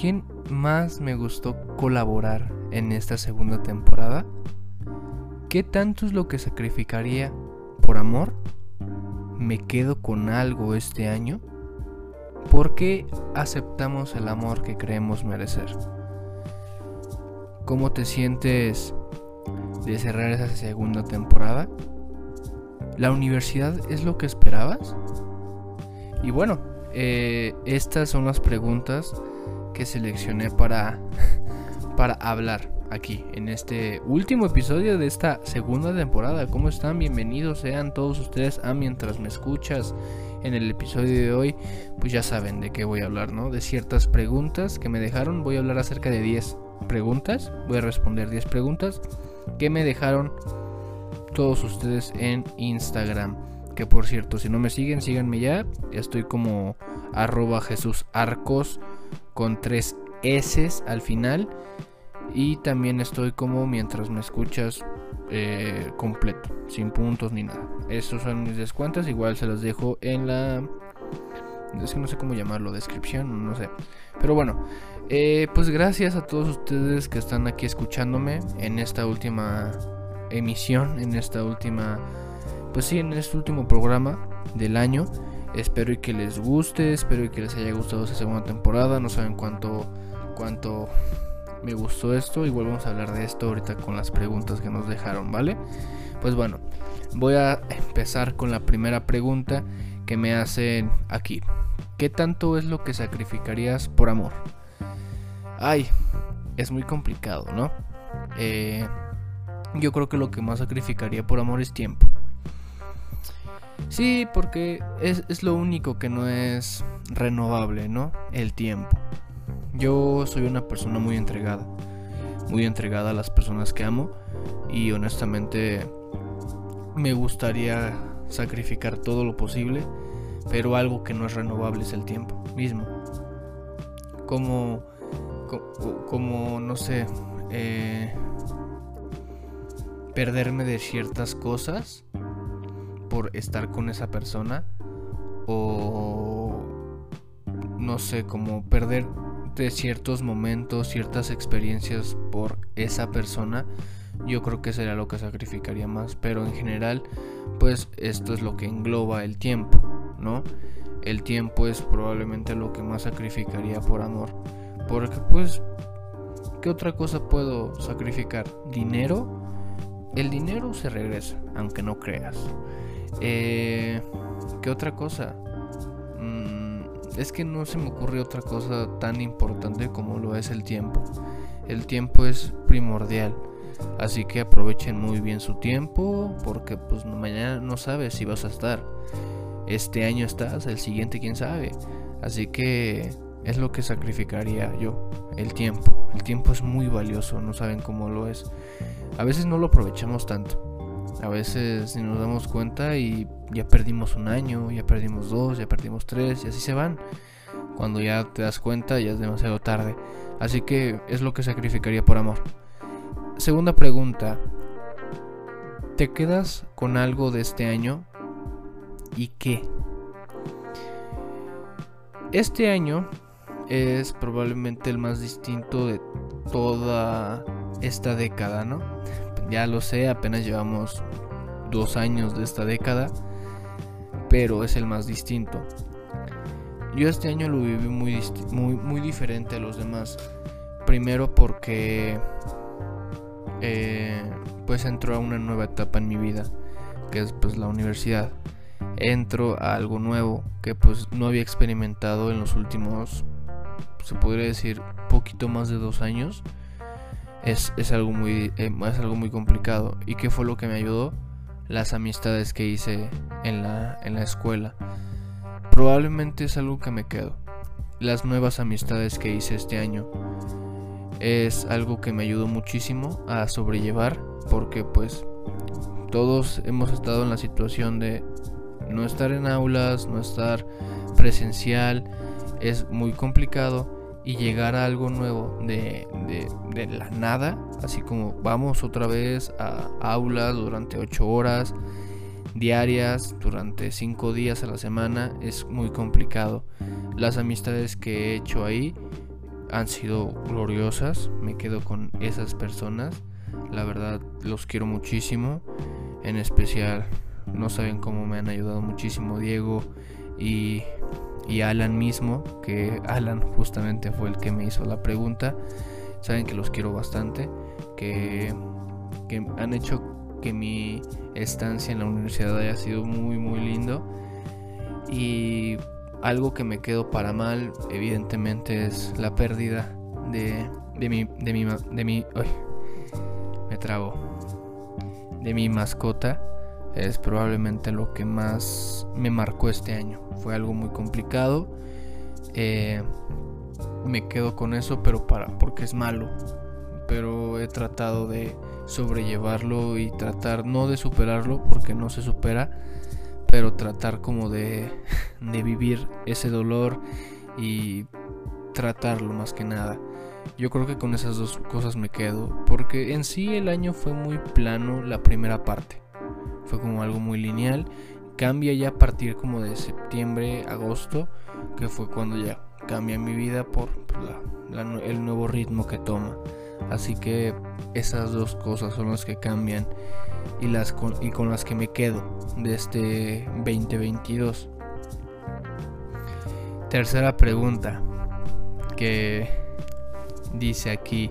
quién más me gustó colaborar en esta segunda temporada? ¿Qué tanto es lo que sacrificaría por amor? ¿Me quedo con algo este año? ¿Por qué aceptamos el amor que creemos merecer? ¿Cómo te sientes de cerrar esa segunda temporada? ¿La universidad es lo que esperabas? Y bueno, eh, estas son las preguntas que seleccioné para, para hablar aquí en este último episodio de esta segunda temporada. ¿Cómo están? Bienvenidos sean todos ustedes a Mientras me escuchas. En el episodio de hoy, pues ya saben de qué voy a hablar, ¿no? De ciertas preguntas que me dejaron. Voy a hablar acerca de 10 preguntas. Voy a responder 10 preguntas que me dejaron todos ustedes en Instagram. Que por cierto, si no me siguen, síganme ya. Estoy como arroba Jesús Arcos con tres S al final. Y también estoy como mientras me escuchas eh, completo, sin puntos ni nada. Estos son mis descuentos, igual se los dejo en la... Es que no sé cómo llamarlo, descripción, no sé. Pero bueno, eh, pues gracias a todos ustedes que están aquí escuchándome en esta última emisión, en esta última... Pues sí, en este último programa del año. Espero y que les guste, espero y que les haya gustado esta segunda temporada. No saben cuánto, cuánto me gustó esto. Igual vamos a hablar de esto ahorita con las preguntas que nos dejaron, ¿vale? Pues bueno, voy a empezar con la primera pregunta que me hacen aquí. ¿Qué tanto es lo que sacrificarías por amor? Ay, es muy complicado, ¿no? Eh, yo creo que lo que más sacrificaría por amor es tiempo. Sí, porque es, es, lo único que no es renovable, ¿no? El tiempo. Yo soy una persona muy entregada, muy entregada a las personas que amo y honestamente me gustaría sacrificar todo lo posible, pero algo que no es renovable es el tiempo mismo. Como, como, no sé, eh, perderme de ciertas cosas estar con esa persona o no sé, como perder de ciertos momentos, ciertas experiencias por esa persona, yo creo que sería lo que sacrificaría más. Pero en general, pues esto es lo que engloba el tiempo, ¿no? El tiempo es probablemente lo que más sacrificaría por amor. Porque pues, ¿qué otra cosa puedo sacrificar? ¿Dinero? El dinero se regresa, aunque no creas. Eh, ¿Qué otra cosa? Mm, es que no se me ocurre otra cosa tan importante como lo es el tiempo. El tiempo es primordial. Así que aprovechen muy bien su tiempo porque pues mañana no sabes si vas a estar. Este año estás, el siguiente quién sabe. Así que es lo que sacrificaría yo, el tiempo. El tiempo es muy valioso, no saben cómo lo es. A veces no lo aprovechamos tanto. A veces ni nos damos cuenta y ya perdimos un año, ya perdimos dos, ya perdimos tres y así se van. Cuando ya te das cuenta ya es demasiado tarde. Así que es lo que sacrificaría por amor. Segunda pregunta. ¿Te quedas con algo de este año? ¿Y qué? Este año es probablemente el más distinto de toda esta década, ¿no? Ya lo sé, apenas llevamos dos años de esta década, pero es el más distinto. Yo este año lo viví muy, muy, muy diferente a los demás. Primero porque eh, pues entro a una nueva etapa en mi vida, que es pues la universidad. Entro a algo nuevo que pues no había experimentado en los últimos, se podría decir, poquito más de dos años es, algo muy, eh, es algo muy complicado. ¿Y qué fue lo que me ayudó? Las amistades que hice en la, en la escuela. Probablemente es algo que me quedo. Las nuevas amistades que hice este año es algo que me ayudó muchísimo a sobrellevar porque pues todos hemos estado en la situación de no estar en aulas, no estar presencial, es muy complicado y llegar a algo nuevo de, la nada, así como vamos otra vez a aulas durante 8 horas diarias, durante 5 días a la semana, es muy complicado. Las amistades que he hecho ahí han sido gloriosas. Me quedo con esas personas. La verdad los quiero muchísimo. En especial, no saben cómo me han ayudado muchísimo Diego y, y Alan mismo. Que Alan justamente fue el que me hizo la pregunta. Saben que los quiero bastante. Que, que han hecho que mi estancia en la universidad haya sido muy muy lindo. Y algo que me quedo para mal, evidentemente, es la pérdida de, de mi. de mi. de mi. me trago. De mi mascota. Es probablemente lo que más me marcó este año. Fue algo muy complicado. Eh, me quedo con eso, pero para. porque es malo. Pero he tratado de sobrellevarlo y tratar no de superarlo porque no se supera pero tratar como de, de vivir ese dolor y tratarlo más que nada. Yo creo que con esas dos cosas me quedo, porque en sí el año fue muy plano la primera parte. Fue como algo muy lineal. Cambia ya a partir como de septiembre, agosto, que fue cuando ya cambia mi vida por el nuevo ritmo que toma. Así que esas dos cosas son las que cambian y, las con, y con las que me quedo de este 2022. Tercera pregunta que dice aquí,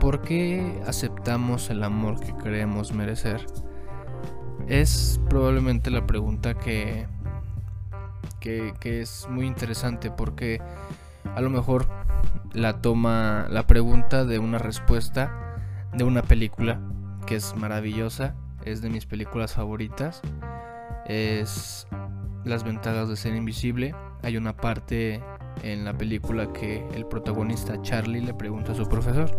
¿por qué aceptamos el amor que creemos merecer? Es probablemente la pregunta que, que, es muy interesante porque a lo mejor la toma la pregunta de una respuesta de una película que es maravillosa, es de mis películas favoritas. Es Las ventajas de ser invisible. Hay una parte en la película que el protagonista Charlie le pregunta a su profesor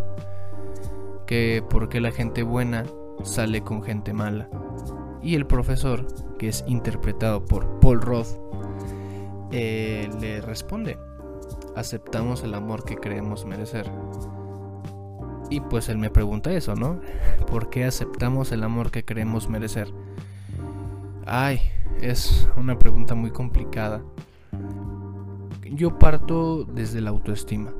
que por qué la gente buena sale con gente mala. Y el profesor, que es interpretado por Paul Roth, eh, le responde, aceptamos el amor que creemos merecer. Y pues él me pregunta eso, ¿no? ¿Por qué aceptamos el amor que creemos merecer? Ay, es una pregunta muy complicada. Yo parto desde la autoestima.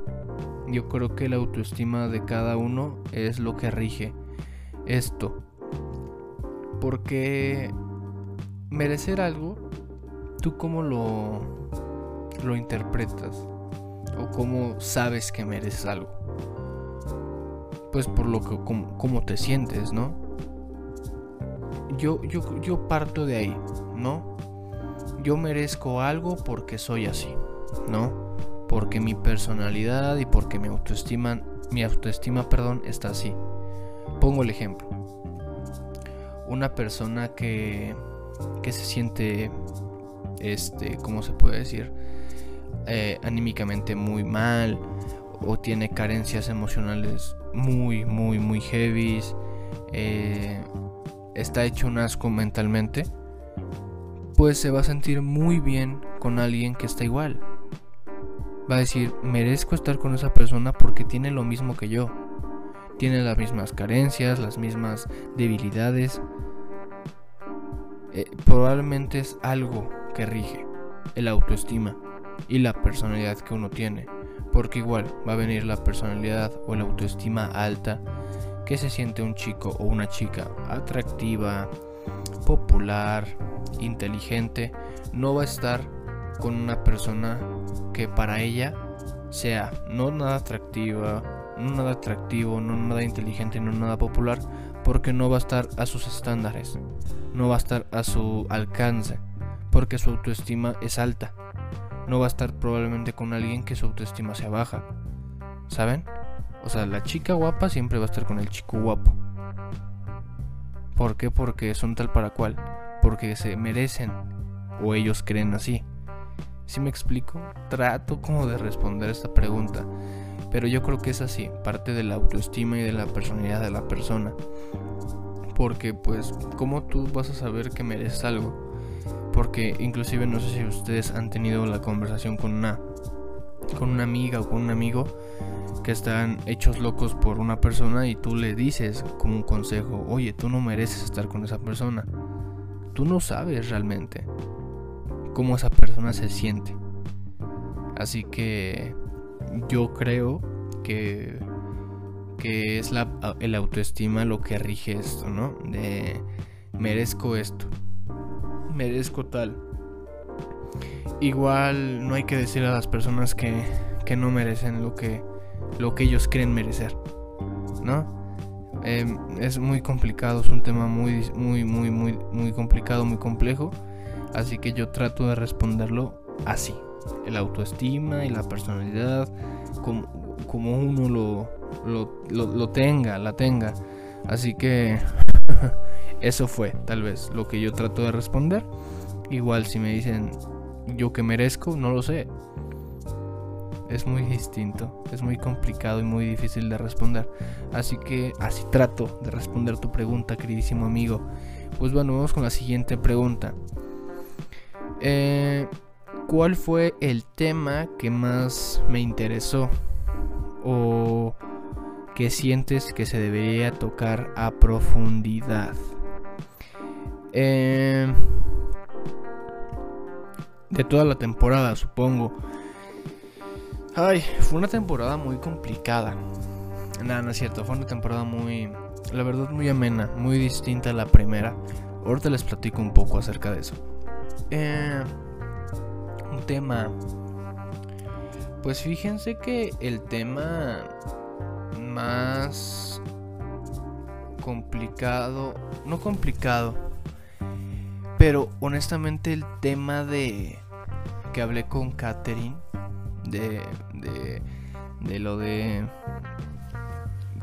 Yo creo que la autoestima de cada uno es lo que rige esto. Porque merecer algo, ¿tú cómo lo, lo interpretas? ¿O cómo sabes que mereces algo? pues por lo que como, te sientes, ¿no? Yo, yo, yo parto de ahí, ¿no? Yo merezco algo porque soy así, ¿no? Porque mi personalidad y porque mi autoestima, mi autoestima, perdón, está así. Pongo el ejemplo. Una persona que, que se siente, este, ¿cómo se puede decir? Eh, anímicamente muy mal o tiene carencias emocionales muy, muy, muy heavy, eh, está hecho un asco mentalmente, pues se va a sentir muy bien con alguien que está igual. Va a decir, merezco estar con esa persona porque tiene lo mismo que yo. Tiene las mismas carencias, las mismas debilidades. Eh, probablemente es algo que rige el autoestima y la personalidad que uno tiene. Porque igual va a venir la personalidad o la autoestima alta que se siente un chico o una chica atractiva, popular, inteligente, no va a estar con una persona que para ella sea no nada atractiva, no nada atractivo, no nada inteligente, no nada popular, porque no va a estar a sus estándares, no va a estar a su alcance, porque su autoestima es alta no va a estar probablemente con alguien que su autoestima sea baja. ¿Saben? O sea, la chica guapa siempre va a estar con el chico guapo. ¿Por qué? Porque son tal para cual. Porque se merecen. O ellos creen así. Si me explico? Trato como de responder esta pregunta. Pero yo creo que es así. Parte de la autoestima y de la personalidad de la persona. Porque pues, ¿cómo tú vas a saber que mereces algo? Porque inclusive no sé si ustedes han tenido la conversación con una con una amiga o con un amigo que están hechos locos por una persona y tú le dices como un consejo, oye, tú no mereces estar con esa persona. Tú no sabes realmente cómo esa persona se siente. Así que yo creo que, que es la, el autoestima lo que rige esto, ¿no? De merezco esto, merezco tal. Igual no hay que decir a las personas que, que no merecen lo que, lo que ellos creen merecer, ¿no? Em, es muy complicado, es un tema muy, muy, muy, muy, muy complicado, muy complejo. Así que yo trato de responderlo así. El autoestima y la personalidad, como, como uno lo, lo, tenga, la tenga. Así que eso fue tal vez lo que yo trato de responder. Igual si me dicen yo que merezco, no lo sé es muy distinto, es muy complicado y muy difícil de responder. Así que así trato de responder tu pregunta, queridísimo amigo. Pues bueno, vamos con la siguiente pregunta. Eh, ¿Cuál fue el tema que más me interesó? ¿O que sientes que se debería tocar a profundidad? Eh, de toda la temporada, supongo. Ay, fue una temporada muy complicada. Nada, no es cierto, fue una temporada muy, la verdad, muy amena, muy distinta a la primera. Ahorita les platico un poco acerca de eso. Eh, tema. Pues fíjense que el tema más complicado, no complicado, pero honestamente el tema de que hablé con Katherine de, de, lo de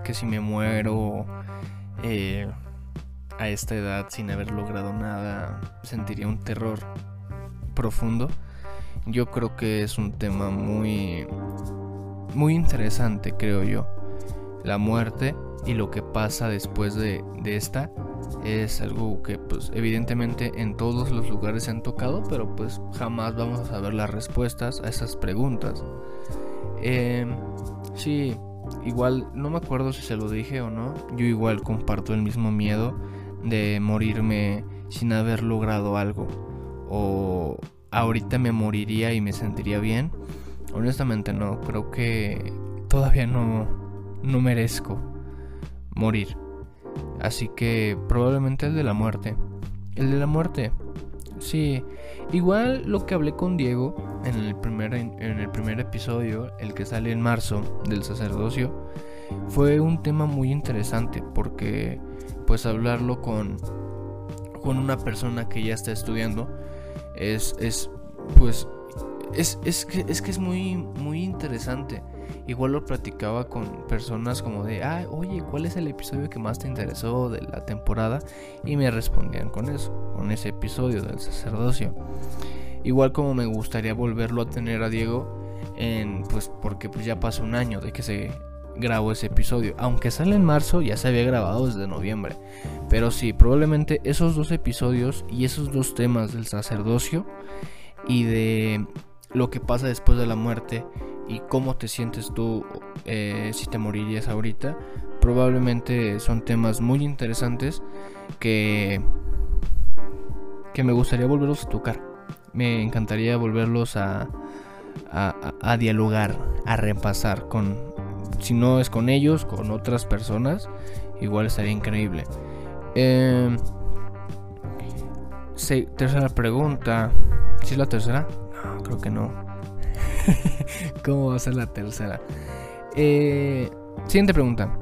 que si me muero eh, a esta edad sin haber logrado nada, sentiría un terror profundo. Yo creo que es un tema muy, muy interesante, creo yo. La muerte y lo que pasa después de, de esta es algo que pues evidentemente en todos los lugares se han tocado, pero pues jamás vamos a saber las respuestas a esas preguntas. Eh, sí, igual no me acuerdo si se lo dije o no, yo igual comparto el mismo miedo de morirme sin haber logrado algo o ahorita me moriría y me sentiría bien. Honestamente no, creo que todavía no, no merezco morir. Así que probablemente el de la muerte. El de la muerte. Sí. Igual lo que hablé con Diego en el primer, en el primer episodio, el que sale en marzo del sacerdocio, fue un tema muy interesante porque pues hablarlo con, con una persona que ya está estudiando es, es pues es, es, que, es que es muy, muy interesante Igual lo platicaba con personas como de, ah, oye, ¿cuál es el episodio que más te interesó de la temporada? Y me respondían con eso, con ese episodio del sacerdocio. Igual como me gustaría volverlo a tener a Diego, en, pues porque pues ya pasó un año de que se grabó ese episodio. Aunque sale en marzo, ya se había grabado desde noviembre. Pero sí, probablemente esos dos episodios y esos dos temas del sacerdocio y de lo que pasa después de la muerte y cómo te sientes tú eh, si te morirías ahorita, probablemente son temas muy interesantes que, que me gustaría volverlos a tocar. Me encantaría volverlos a, a, dialogar, a repasar con, si no es con ellos, con otras personas, igual estaría increíble. Em, tercera pregunta. ¿Si es la tercera? No, creo que no. ¿Cómo va a ser la tercera? Eh, siguiente pregunta.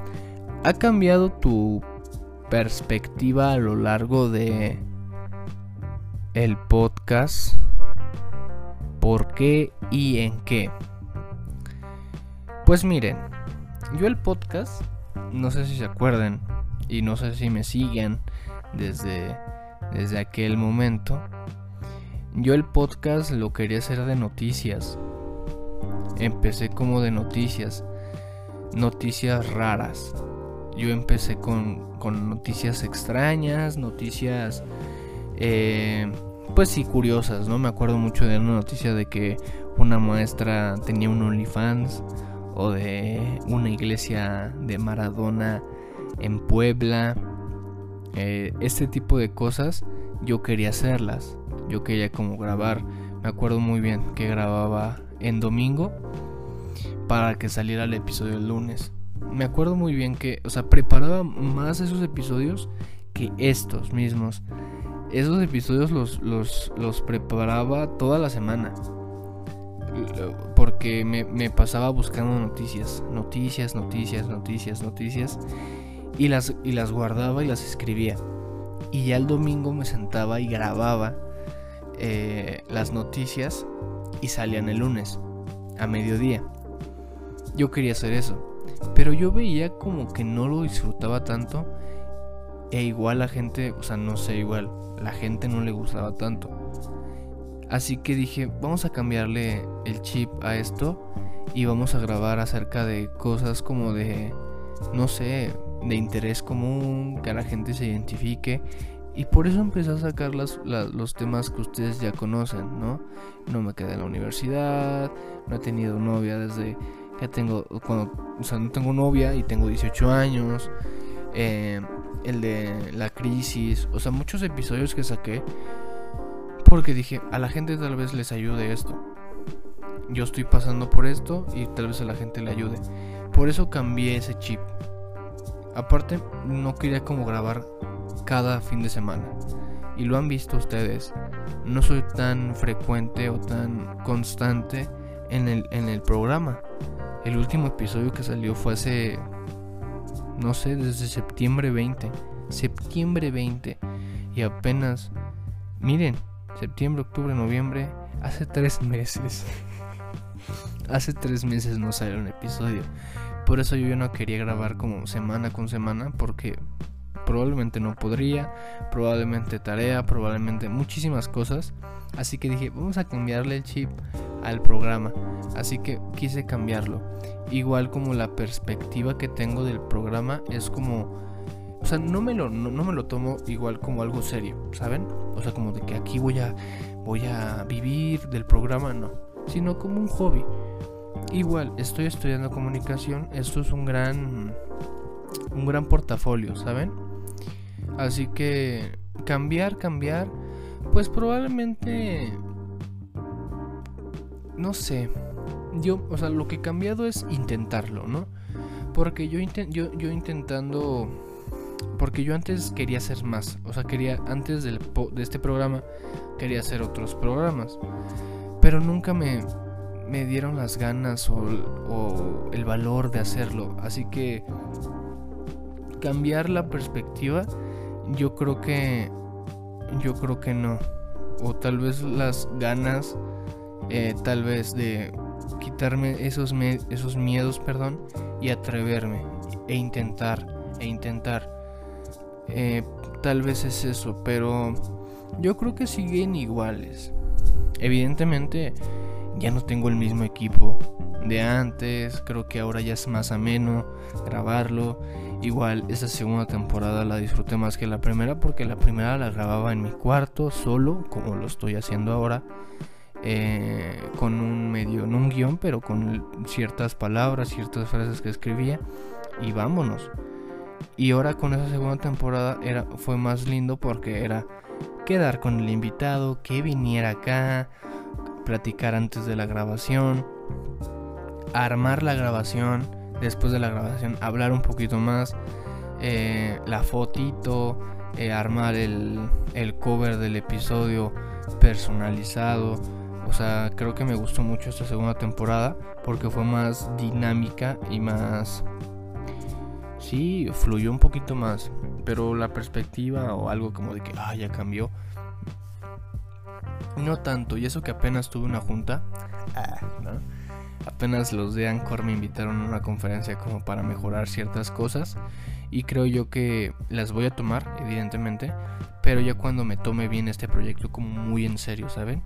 ¿Ha cambiado tu perspectiva a lo largo de el podcast? ¿Por qué y en qué? Pues miren, yo el podcast, no sé si se acuerdan y no sé si me siguen desde, desde aquel momento. Yo el podcast lo quería hacer de noticias empecé como de noticias, noticias raras. Yo empecé con, noticias extrañas, noticias, eh, pues sí, curiosas, ¿no? Me acuerdo mucho de una noticia de que una maestra tenía un OnlyFans o de una iglesia de Maradona en Puebla. Eh, este tipo de cosas yo quería hacerlas. Yo quería como grabar. Me acuerdo muy bien que grababa en domingo para que saliera el episodio el lunes. Me acuerdo muy bien que, o sea, preparaba más esos episodios que estos mismos. Esos episodios los, los, los preparaba toda la semana. Porque me, pasaba buscando noticias, noticias, noticias, noticias, noticias. Y las, y las guardaba y las escribía. Y ya el domingo me sentaba y grababa eh, las noticias y salían el lunes a mediodía. Yo quería hacer eso, pero yo veía como que no lo disfrutaba tanto e igual la gente, o sea, no sé, igual la gente no le gustaba tanto. Así que dije, vamos a cambiarle el chip a esto y vamos a grabar acerca de cosas como de, no sé, de interés común, que la gente se identifique y por eso empecé a sacar los temas que ustedes ya conocen, ¿no? No me quedé en la universidad, no he tenido novia desde que tengo, cuando, o sea, no tengo novia y tengo 18 años. Eh, el de la crisis, o sea, muchos episodios que saqué porque dije, a la gente tal vez les ayude esto. Yo estoy pasando por esto y tal vez a la gente le ayude. Por eso cambié ese chip. Aparte, no quería como grabar cada fin de semana. Y lo han visto ustedes. No soy tan frecuente o tan constante en el, en el programa. El último episodio que salió fue hace, no sé, desde septiembre 20. Septiembre 20. Y apenas, miren, septiembre, octubre, noviembre, hace tres meses. hace tres meses no salió un episodio. Por eso yo no quería grabar como semana con semana porque probablemente no podría, probablemente tarea, probablemente muchísimas cosas. Así que dije, vamos a cambiarle el chip al programa. Así que quise cambiarlo. Igual como la perspectiva que tengo del programa es como... O sea, no me lo, no, me lo tomo igual como algo serio, ¿saben? O sea, como de que aquí voy a, voy a vivir del programa, no. Sino como un hobby. Igual, estoy estudiando comunicación. Esto es un gran... Un gran portafolio, ¿saben? Así que cambiar, cambiar, pues probablemente, no sé, yo, o sea, lo que he cambiado es intentarlo, ¿no? Porque yo, yo, yo intentando, porque yo antes quería hacer más, o sea, quería, antes del, de este programa, quería hacer otros programas, pero nunca me, me dieron las ganas o, el valor de hacerlo, así que cambiar la perspectiva yo creo que. Yo creo que no. O tal vez las ganas. Eh, tal vez de quitarme esos, esos miedos, perdón. Y atreverme. E intentar. E intentar. Eh, tal vez es eso. Pero. Yo creo que siguen iguales. Evidentemente. Ya no tengo el mismo equipo de antes. Creo que ahora ya es más ameno grabarlo. Igual esa segunda temporada la disfruté más que la primera porque la primera la grababa en mi cuarto solo, como lo estoy haciendo ahora, eh, con un medio, no un guion, pero con ciertas palabras, ciertas frases que escribía y vámonos. Y ahora con esa segunda temporada era, fue más lindo porque era quedar con el invitado, que viniera acá, platicar antes de la grabación, armar la grabación después de la grabación hablar un poquito más, eh, la fotito, eh, armar el, el cover del episodio personalizado. O sea, creo que me gustó mucho esta segunda temporada porque fue más dinámica y más... Fluyó un poquito más, pero la perspectiva o algo como de que, ah, ya cambió. No tanto, y eso que apenas tuve una junta. Ah. Apenas los de Anchor me invitaron a una conferencia como para mejorar ciertas cosas y creo yo que las voy a tomar, evidentemente, pero ya cuando me tome bien este proyecto como muy en serio, ¿saben?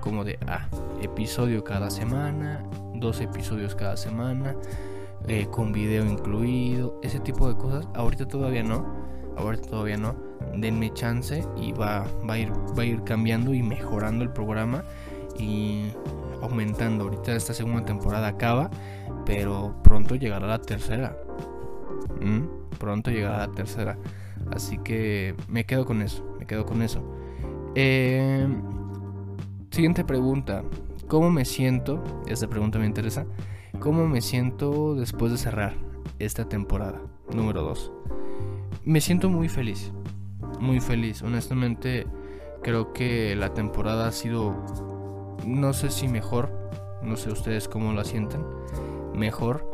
Como de, ah, episodio cada semana, dos episodios cada semana, eh, con video incluido, ese tipo de cosas. Ahorita todavía no, ahorita todavía no. Denme chance y va, va, a ir, va a ir cambiando y mejorando el programa y aumentando. Ahorita esta segunda temporada acaba, pero pronto llegará la tercera. ¿Mm? Pronto llegará la tercera. Así que me quedo con eso, me quedo con eso. Eh, siguiente pregunta. ¿Cómo me siento? Esta pregunta me interesa. ¿Cómo me siento después de cerrar esta temporada? Número 2. Me siento muy feliz. Muy feliz. Honestamente, creo que la temporada ha sido, no sé si mejor, no sé ustedes cómo la sienten, mejor,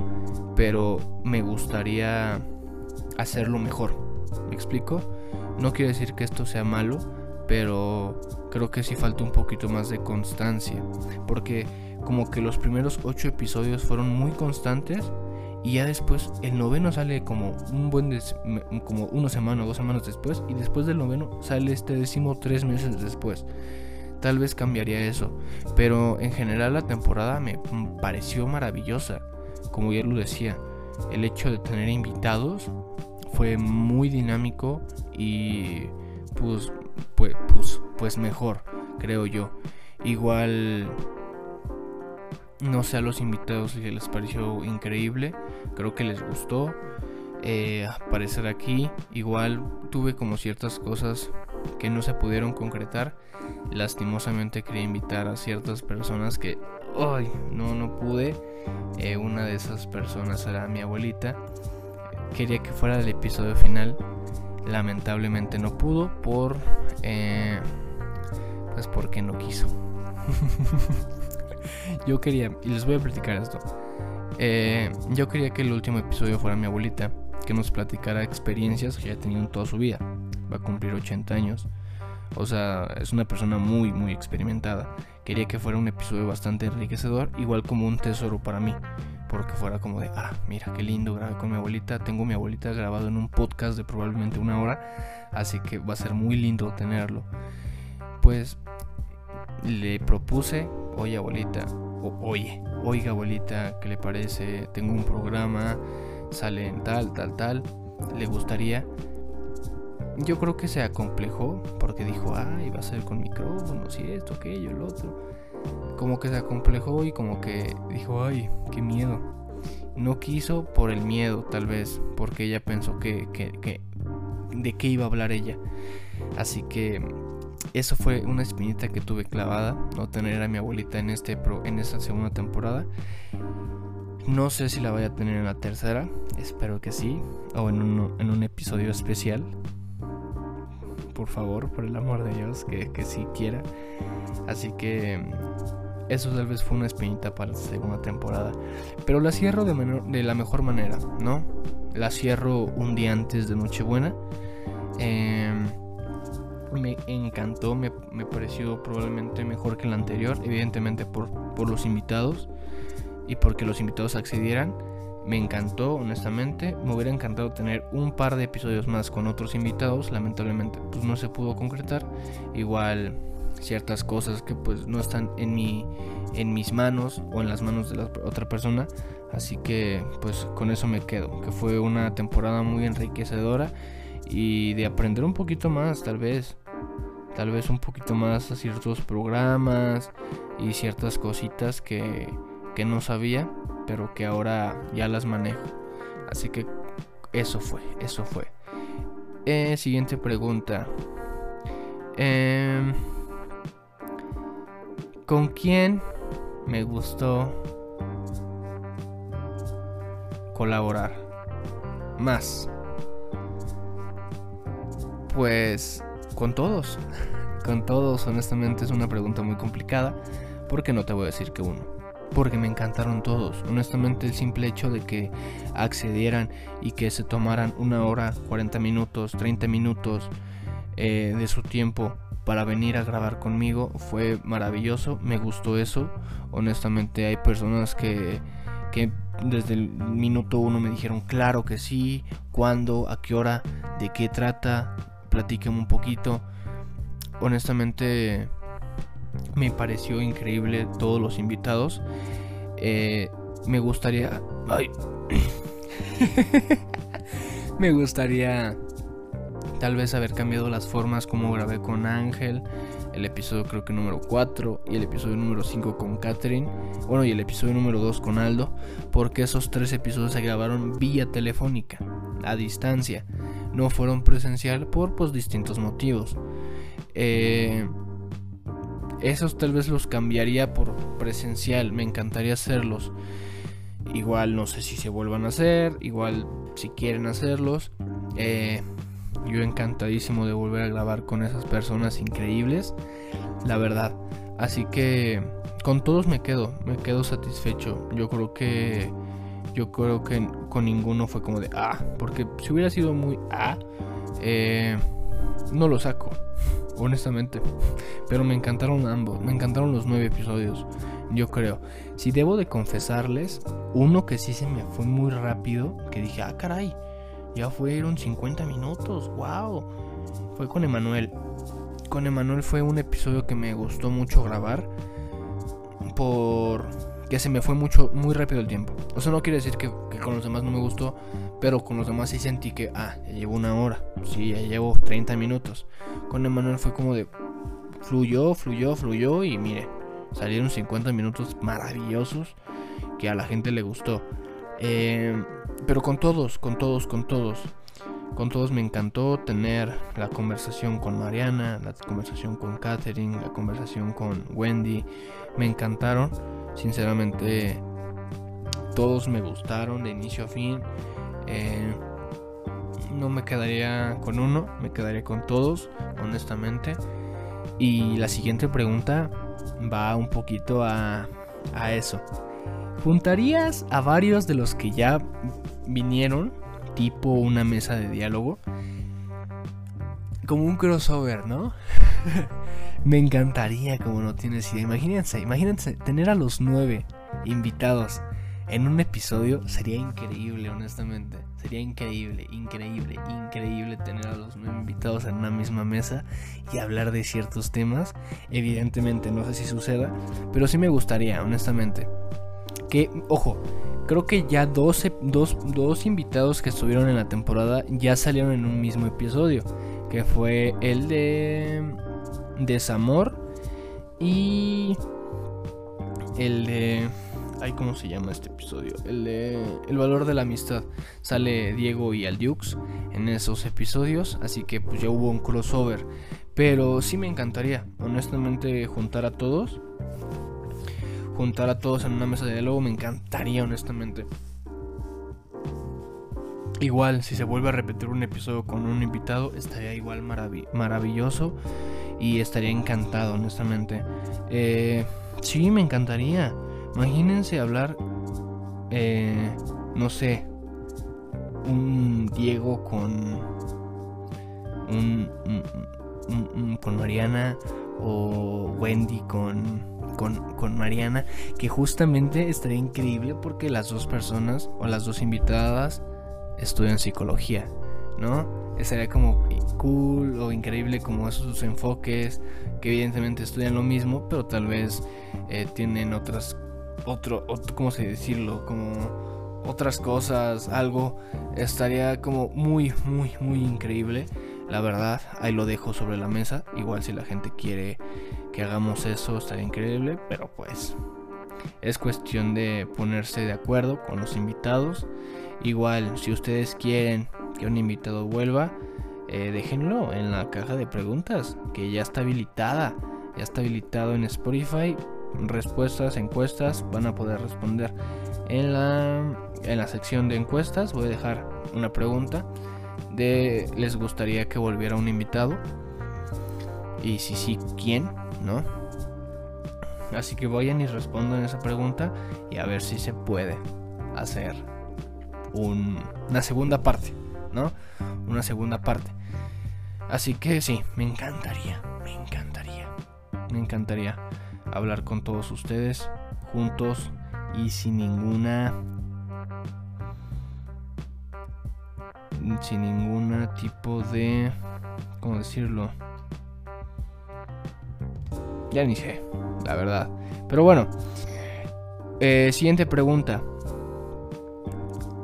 pero me gustaría hacerlo mejor. ¿Me explico? No quiero decir que esto sea malo, pero creo que sí falta un poquito más de constancia, porque como que los primeros ocho episodios fueron muy constantes y ya después el noveno sale como un buen como una semana o dos semanas después y después del noveno sale este décimo tres meses después. Tal vez cambiaría eso, pero en general la temporada me pareció maravillosa. Como ya lo decía, el hecho de tener invitados fue muy dinámico y pues pues, pues, pues mejor, creo yo. Igual no sé a los invitados si les pareció increíble, creo que les gustó eh, aparecer aquí. Igual tuve como ciertas cosas que no se pudieron concretar. Lastimosamente quería invitar a ciertas personas que hoy no, no pude. Eh, una de esas personas era mi abuelita. Quería que fuera el episodio final. Lamentablemente no pudo por... Eh, pues porque no quiso. yo quería, y les voy a platicar esto. Eh, yo quería que el último episodio fuera mi abuelita, que nos platicara experiencias que ha tenido en toda su vida. Va a cumplir 80 años. O sea, es una persona muy, muy experimentada. Quería que fuera un episodio bastante enriquecedor, igual como un tesoro para mí. Porque fuera como de, ah, mira qué lindo, grabé con mi abuelita. Tengo mi abuelita grabado en un podcast de probablemente una hora. Así que va a ser muy lindo tenerlo. Pues le propuse, oye abuelita, oye, oiga abuelita, ¿qué le parece? Tengo un programa, sale en tal, tal, tal, le gustaría. Yo creo que se acomplejó porque dijo, ay, va a ser con micrófonos y esto, aquello, el otro. Como que se acomplejó y como que dijo, ay, qué miedo. No quiso por el miedo, tal vez, porque ella pensó que, que, que de qué iba a hablar ella. Así que eso fue una espinita que tuve clavada, no tener a mi abuelita en, este en esta segunda temporada. No sé si la voy a tener en la tercera, espero que sí, o en un, en un episodio especial. Por favor, por el amor de Dios, que, que sí quiera. Así que eso tal vez fue una espinita para la segunda temporada. Pero la cierro de, de la mejor manera, ¿no? La cierro un día antes de Nochebuena. Eh, me encantó, me, pareció probablemente mejor que el anterior, evidentemente por, por los invitados y porque los invitados accedieran. Me encantó, honestamente. Me hubiera encantado tener un par de episodios más con otros invitados. Lamentablemente, pues no se pudo concretar. Igual ciertas cosas que pues no están en mi en mis manos o en las manos de la otra persona. Así que pues con eso me quedo. Que fue una temporada muy enriquecedora y de aprender un poquito más, tal vez. Tal vez un poquito más a ciertos programas y ciertas cositas que, que no sabía, pero que ahora ya las manejo. Así que eso fue, eso fue. Eh, siguiente pregunta. Em, ¿Con quién me gustó colaborar? Más. Pues con todos. Con todos, honestamente es una pregunta muy complicada. Porque no te voy a decir que uno. Porque me encantaron todos. Honestamente el simple hecho de que accedieran y que se tomaran una hora, 40 minutos, 30 minutos eh, de su tiempo para venir a grabar conmigo fue maravilloso. Me gustó eso. Honestamente hay personas que, que desde el minuto uno me dijeron claro que sí, cuándo, a qué hora, de qué trata, platíqueme un poquito. Honestamente me pareció increíble todos los invitados. Eh, me gustaría... Me gustaría tal vez haber cambiado las formas como grabé con Ángel. El episodio creo que número 4 y el episodio número 5 con Catherine. Bueno, y el episodio número 2 con Aldo. Porque esos tres episodios se grabaron vía telefónica, a distancia no fueron presencial por pues, distintos motivos. Eh, esos tal vez los cambiaría por presencial, me encantaría hacerlos. igual no sé si se vuelvan a hacer, igual si quieren hacerlos. Eh, yo encantadísimo de volver a grabar con esas personas increíbles, la verdad. Así que con todos me quedo, me quedo satisfecho. Yo creo que yo creo que con ninguno fue como de ah, porque si hubiera sido muy ah, eh, no lo saco, honestamente. Pero me encantaron ambos, me encantaron los nueve episodios, yo creo. Si debo de confesarles, uno que sí se me fue muy rápido, que dije, ah, caray, ya fueron 50 minutos, wow. Fue con Emanuel. Con Emanuel fue un episodio que me gustó mucho grabar. Por que se me fue mucho, muy rápido el tiempo. O sea, no quiere decir que, que, con los demás no me gustó, pero con los demás sí sentí que, ah, ya llevo una hora, sí, ya llevo 30 minutos. Con Emanuel fue como de, fluyó, fluyó, fluyó y mire, salieron 50 minutos maravillosos que a la gente le gustó. Eh, pero con todos, con todos, con todos. Con todos me encantó tener la conversación con Mariana, la conversación con Katherine, la conversación con Wendy. Me encantaron. Sinceramente, todos me gustaron de inicio a fin. Eh, no me quedaría con uno, me quedaría con todos, honestamente. Y la siguiente pregunta va un poquito a, a eso. ¿Juntarías a varios de los que ya vinieron, tipo una mesa de diálogo? Como un crossover, ¿no? Me encantaría, como no tienes idea. Imagínense, imagínense tener a los nueve invitados en un episodio. Sería increíble, honestamente. Sería increíble, increíble, increíble tener a los nueve invitados en una misma mesa y hablar de ciertos temas. Evidentemente, no sé si suceda, pero sí me gustaría, honestamente. Que, ojo, creo que ya dos, dos, invitados que estuvieron en la temporada ya salieron en un mismo episodio. Que fue el de Desamor y el de... Ay, ¿cómo se llama este episodio? El de El valor de la amistad. Sale Diego y Aldiux en esos episodios, así que pues ya hubo un crossover. Pero sí me encantaría, honestamente, juntar a todos juntar a todos en una mesa de diálogo me encantaría, honestamente. Igual, si se vuelve a repetir un episodio con un invitado, estaría igual maravilloso y estaría encantado, honestamente. Eh, sí, me encantaría. Imagínense hablar, eh, no sé, un Diego con un, con Mariana o Wendy con con, Mariana, que justamente estaría increíble porque las dos personas o las dos invitadas estudian psicología, ¿no? Estaría como cool o increíble como esos enfoques, que evidentemente estudian lo mismo, pero tal vez eh, tienen otras, otro, otro, ¿cómo se decirlo? Como otras cosas, algo, estaría como muy, muy, muy increíble. La verdad, ahí lo dejo sobre la mesa. Igual si la gente quiere que hagamos eso estaría increíble, pero pues es cuestión de ponerse de acuerdo con los invitados. Igual, si ustedes quieren que un invitado vuelva, eh, déjenlo en la caja de preguntas, que ya está habilitada. Ya está habilitado en Spotify. Respuestas, encuestas, van a poder responder. En la, en la sección de encuestas voy a dejar una pregunta les gustaría que volviera un invitado. Y si sí, ¿quién? ¿No? Así que vayan y respondan esa pregunta y a ver si se puede hacer una segunda parte, ¿no? Una segunda parte. Así que sí, me encantaría, me encantaría, me encantaría hablar con todos ustedes juntos y sin ninguna sin ningún tipo de... ¿Cómo decirlo? Ya ni sé, la verdad. Pero bueno, eh, siguiente pregunta.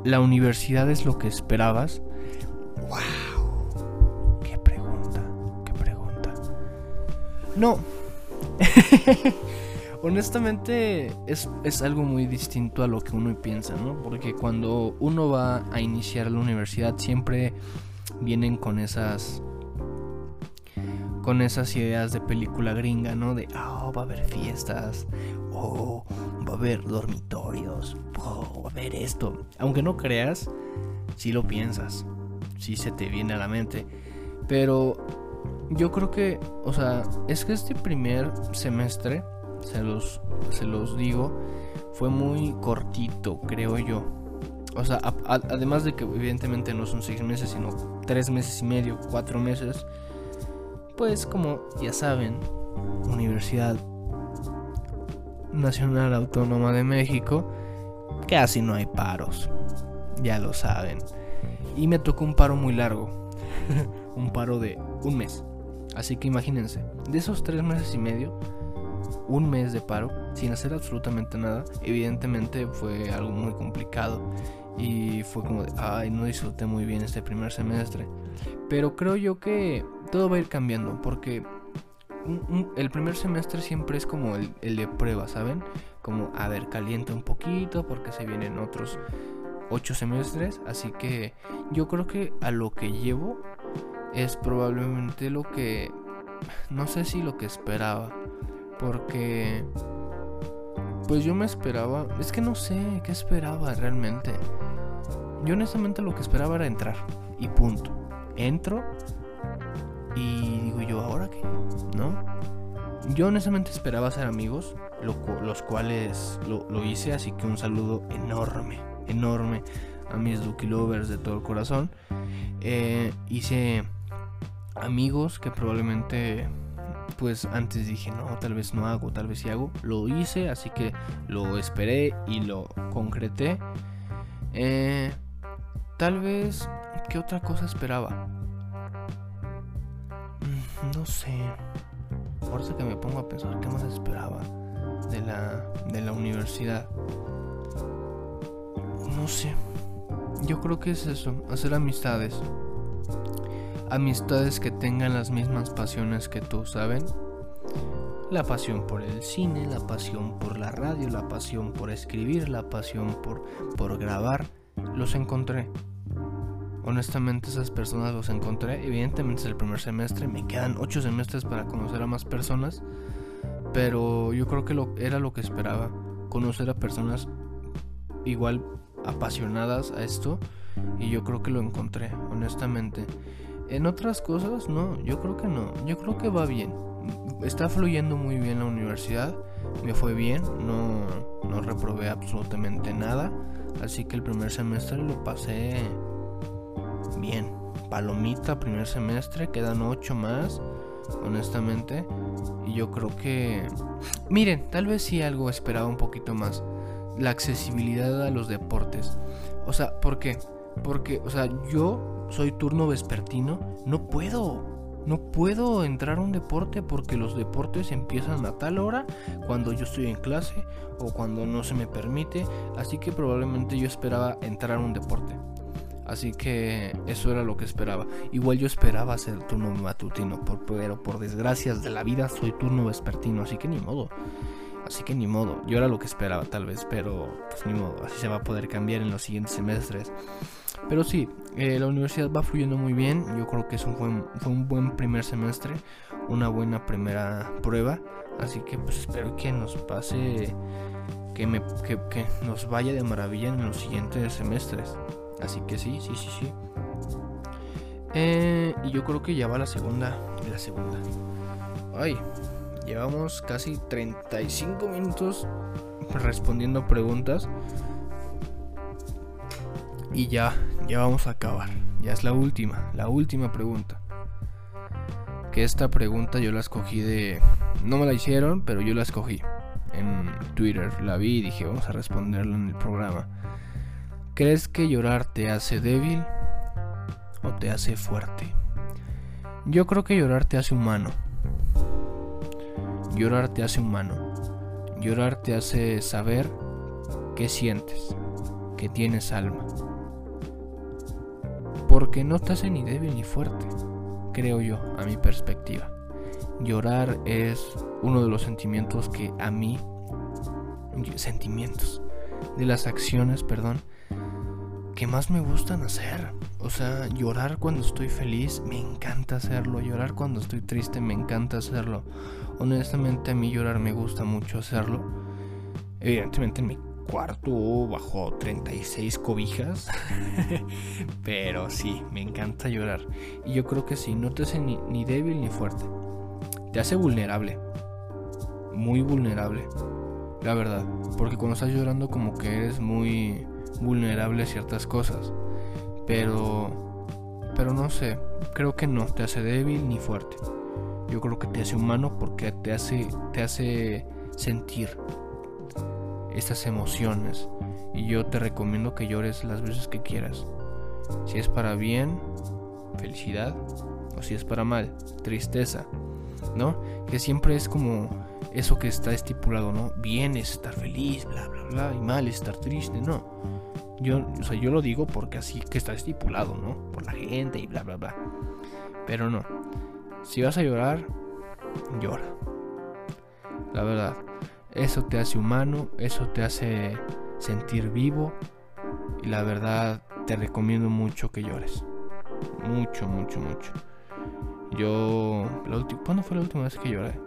¿La universidad es lo que esperabas? ¡Wow! ¡Qué pregunta! ¡Qué pregunta! No. honestamente es, algo muy distinto a lo que uno piensa, ¿no? Porque cuando uno va a iniciar la universidad siempre vienen con esas con esas ideas de película gringa, ¿no? De, oh, va a haber fiestas, oh, va a haber dormitorios, oh, va a haber esto. Aunque no creas, si lo piensas, si se te viene a la mente. Pero yo creo que, o sea, es que este primer semestre, se los, se los digo, fue muy cortito, creo yo. O sea, además de que evidentemente no son seis meses, sino tres meses y medio, cuatro meses. Pues como ya saben, Universidad Nacional Autónoma de México, casi no hay paros. Ya lo saben. Y me tocó un paro muy largo. un paro de un mes. Así que imagínense, de esos tres meses y medio, un mes de paro, sin hacer absolutamente nada, evidentemente fue algo muy complicado. Y fue como ay, no disfruté muy bien este primer semestre. Pero creo yo que todo va a ir cambiando, porque el primer semestre siempre es como el, el de prueba, ¿saben? Como, a ver, calienta un poquito, porque se vienen otros ocho semestres. Así que yo creo que a lo que llevo es probablemente lo que... No sé si lo que esperaba. Porque... Pues yo me esperaba... Es que no sé qué esperaba realmente. Yo honestamente lo que esperaba era entrar. Y punto. Entro. Y digo yo, ¿ahora qué? ¿No? Yo honestamente esperaba ser amigos. los cuales lo, lo hice. Así que un saludo enorme. Enorme a mis Ducky Lovers de todo el corazón. Eh, hice amigos que probablemente pues antes dije no tal vez no hago tal vez sí hago lo hice así que lo esperé y lo concreté. Eh, tal vez qué otra cosa esperaba mm, no sé. Eso que me pongo a pensar qué más esperaba de la de la universidad no sé. Yo creo que es eso hacer amistades amistades que tengan las mismas pasiones que tú, ¿saben? La pasión por el cine, la pasión por la radio, la pasión por escribir, la pasión por, por grabar, los encontré. Honestamente esas personas los encontré. Evidentemente es el primer semestre, me quedan ocho semestres para conocer a más personas. Pero yo creo que lo, era lo que esperaba. Conocer a personas igual apasionadas a esto. Y yo creo que lo encontré, honestamente. En otras cosas, no, yo creo que no. Yo creo que va bien. Está fluyendo muy bien la universidad. Me fue bien, no, no reprobé absolutamente nada. Así que el primer semestre lo pasé bien. Palomita, primer semestre, quedan ocho más, honestamente. Y yo creo que... Miren, tal vez sí algo esperaba un poquito más. La accesibilidad a los deportes. O sea, ¿por qué? Porque, o sea, yo soy turno vespertino, no puedo. No puedo entrar a un deporte porque los deportes empiezan a tal hora cuando yo estoy en clase o cuando no se me permite. Así que probablemente yo esperaba entrar a un deporte. Así que eso era lo que esperaba. Igual yo esperaba ser turno matutino, pero por desgracias de la vida soy turno vespertino, así que ni modo. Así que ni modo, yo era lo que esperaba tal vez, pero pues ni modo, así se va a poder cambiar en los siguientes semestres. Pero sí, eh, la universidad va fluyendo muy bien, yo creo que es un buen, fue un buen primer semestre, una buena primera prueba, así que pues espero que nos pase, que, me, que, nos vaya de maravilla en los siguientes semestres. Así que sí, sí, sí, sí. Eh, y yo creo que ya va la segunda, la segunda. Ay, Llevamos casi 35 minutos respondiendo preguntas. Y ya, ya vamos a acabar. Ya es la última, la última pregunta. Que esta pregunta yo la escogí de... No me la hicieron, pero yo la escogí. En Twitter la vi y dije, vamos a responderla en el programa. ¿Crees que llorar te hace débil o te hace fuerte? Yo creo que llorar te hace humano. Llorar te hace humano. Llorar te hace saber qué sientes, que tienes alma. Porque no te hace ni débil ni fuerte, creo yo, a mi perspectiva. Llorar es uno de los sentimientos que a mí, sentimientos, de las acciones, perdón, que más me gustan hacer. O sea, llorar cuando estoy feliz, me encanta hacerlo. Llorar cuando estoy triste, me encanta hacerlo. Honestamente a mí llorar me gusta mucho hacerlo. Evidentemente en mi cuarto bajo 36 cobijas. Pero sí, me encanta llorar. Y yo creo que sí, no te hace ni, ni débil ni fuerte. Te hace vulnerable. Muy vulnerable. La verdad. Porque cuando estás llorando como que eres muy vulnerable a ciertas cosas. Pero... Pero no sé, creo que no te hace débil ni fuerte. Yo creo que te hace humano porque te hace, te hace sentir estas emociones. Y yo te recomiendo que llores las veces que quieras. Si es para bien, felicidad. O si es para mal, tristeza. ¿No? Que siempre es como eso que está estipulado, ¿no? Bien es estar feliz, bla, bla, Y mal es estar triste, no. Yo, o sea, yo lo digo porque así que está estipulado, ¿no? Por la gente y bla, bla, bla. Pero no. Si vas a llorar, llora. La verdad. Eso te hace humano, eso te hace sentir vivo. Y la verdad, te recomiendo mucho que llores. Mucho, mucho, mucho. Yo... La ¿Cuándo fue la última vez que lloré?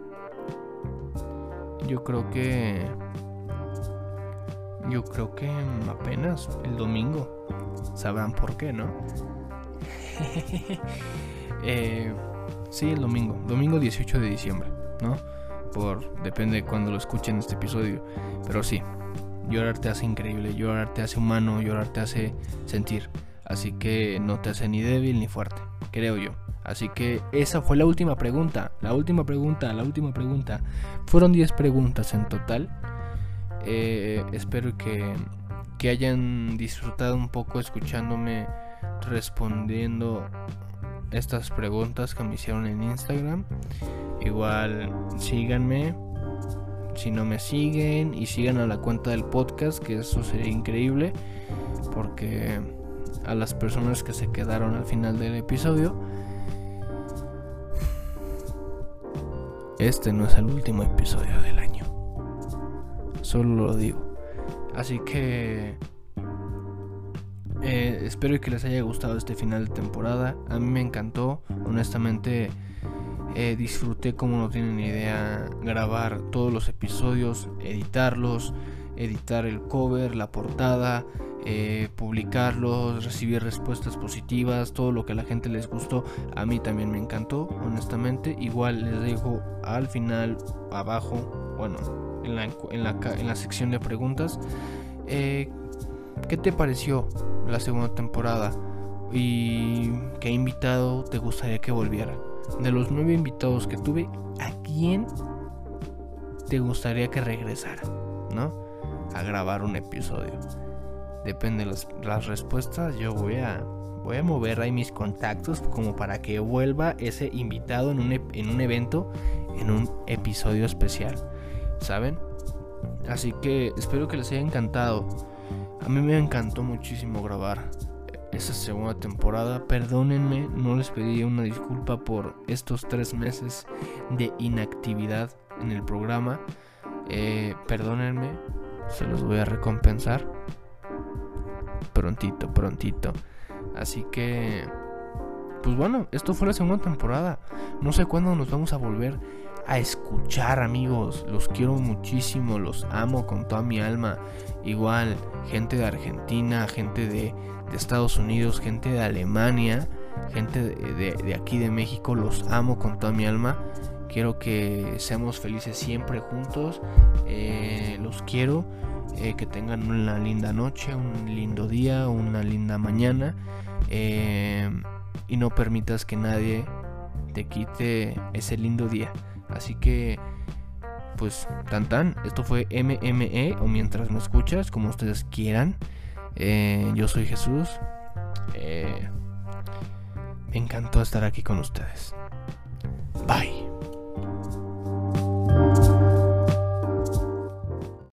Yo creo que yo creo que apenas el domingo. Sabrán por qué, ¿no? eh, sí, el domingo. Domingo 18 de diciembre, ¿no? Por, depende de cuando lo escuchen este episodio. Pero sí, llorar te hace increíble, llorar te hace humano, llorar te hace sentir. Así que no te hace ni débil ni fuerte, creo yo. Así que esa fue la última pregunta. La última pregunta, la última pregunta. Fueron 10 preguntas en total. Eh, espero que, que hayan disfrutado un poco escuchándome respondiendo estas preguntas que me hicieron en Instagram. Igual síganme si no me siguen y sigan a la cuenta del podcast, que eso sería increíble porque a las personas que se quedaron al final del episodio este no es el último episodio del año solo lo digo. Así que eh, espero que les haya gustado este final de temporada. A mí me encantó, honestamente eh, disfruté como no tienen idea grabar todos los episodios, editarlos, editar el cover, la portada, eh, publicarlos, recibir respuestas positivas, todo lo que a la gente les gustó, a mí también me encantó, honestamente. Igual les dejo al final, abajo, bueno, en la, sección de preguntas. Eh, ¿Qué te pareció la segunda temporada? ¿Y qué invitado te gustaría que volviera? De los nueve invitados que tuve, ¿a quién te gustaría que regresara? ¿No? A grabar un episodio. Depende de las, respuestas. Yo voy a, voy a mover ahí mis contactos como para que vuelva ese invitado en un, en un evento, en un episodio especial. ¿Saben? Así que espero que les haya encantado. A mí me encantó muchísimo grabar esa segunda temporada. Perdónenme, no les pedí una disculpa por estos tres meses de inactividad en el programa. Eh, perdónenme, se los voy a recompensar. Prontito, prontito. Así que, pues bueno, esto fue la segunda temporada. No sé cuándo nos vamos a volver a escuchar amigos. Los quiero muchísimo, los amo con toda mi alma. Igual, gente de Argentina, gente de, Estados Unidos, gente de Alemania, gente de, aquí de México, los amo con toda mi alma. Quiero que seamos felices siempre juntos. Eh, los quiero. Eh, que tengan una linda noche, un lindo día, una linda mañana. Eh, y no permitas que nadie te quite ese lindo día. Así que, pues, tan tan, esto fue MME o mientras me escuchas, como ustedes quieran. Eh, yo soy Jesús. Eh, me encantó estar aquí con ustedes. Bye.